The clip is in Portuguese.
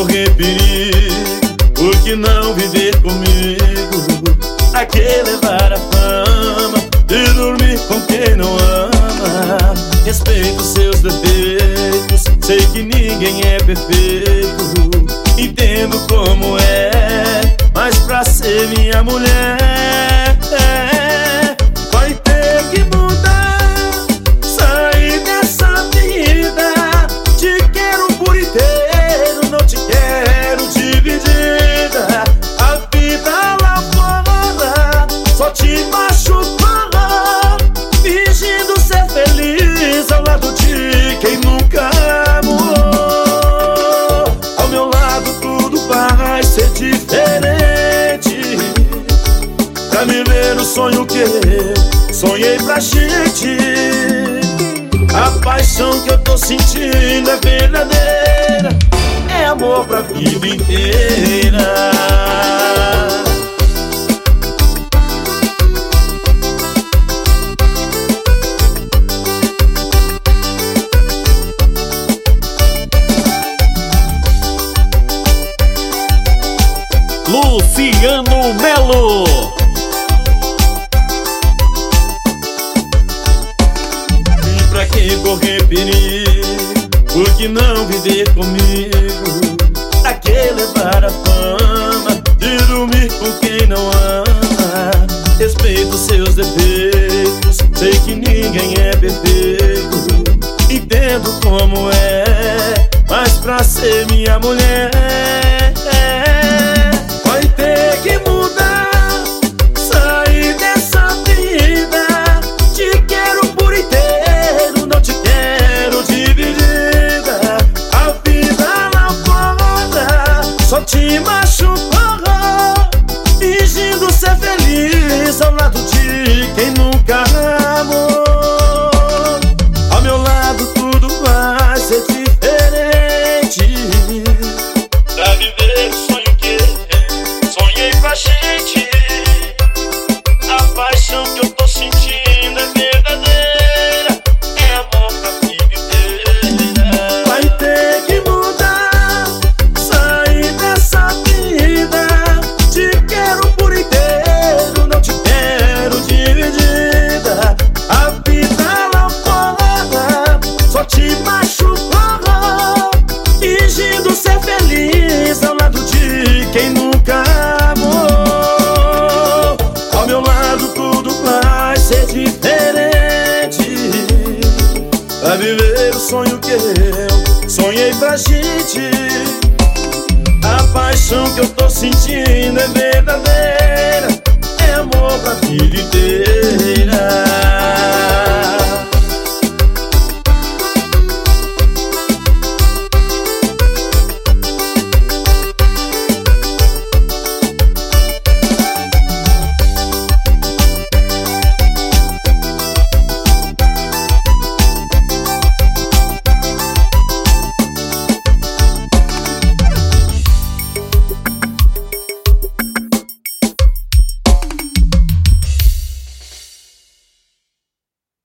correr perigo Por que não viver comigo? A que levar a fama E dormir com quem não ama Respeito seus defeitos Sei que ninguém é perfeito Entendo como é Mas pra ser minha mulher é Fingindo ser feliz Ao lado de quem nunca amou. Ao meu lado tudo vai ser diferente. Pra me ver o sonho que eu sonhei pra gente. A paixão que eu tô sentindo é verdadeira. É amor pra vida inteira Luciano Melo. E pra que correr perigo? Por que não viver comigo? Pra que levar a fama de dormir com quem não ama? Respeito seus defeitos, sei que ninguém é perfeito. Entendo como é, mas pra ser minha mulher Pra viver o sonho que eu sonhei pra gente. A paixão que eu tô sentindo é verdadeira. É amor pra vida inteira.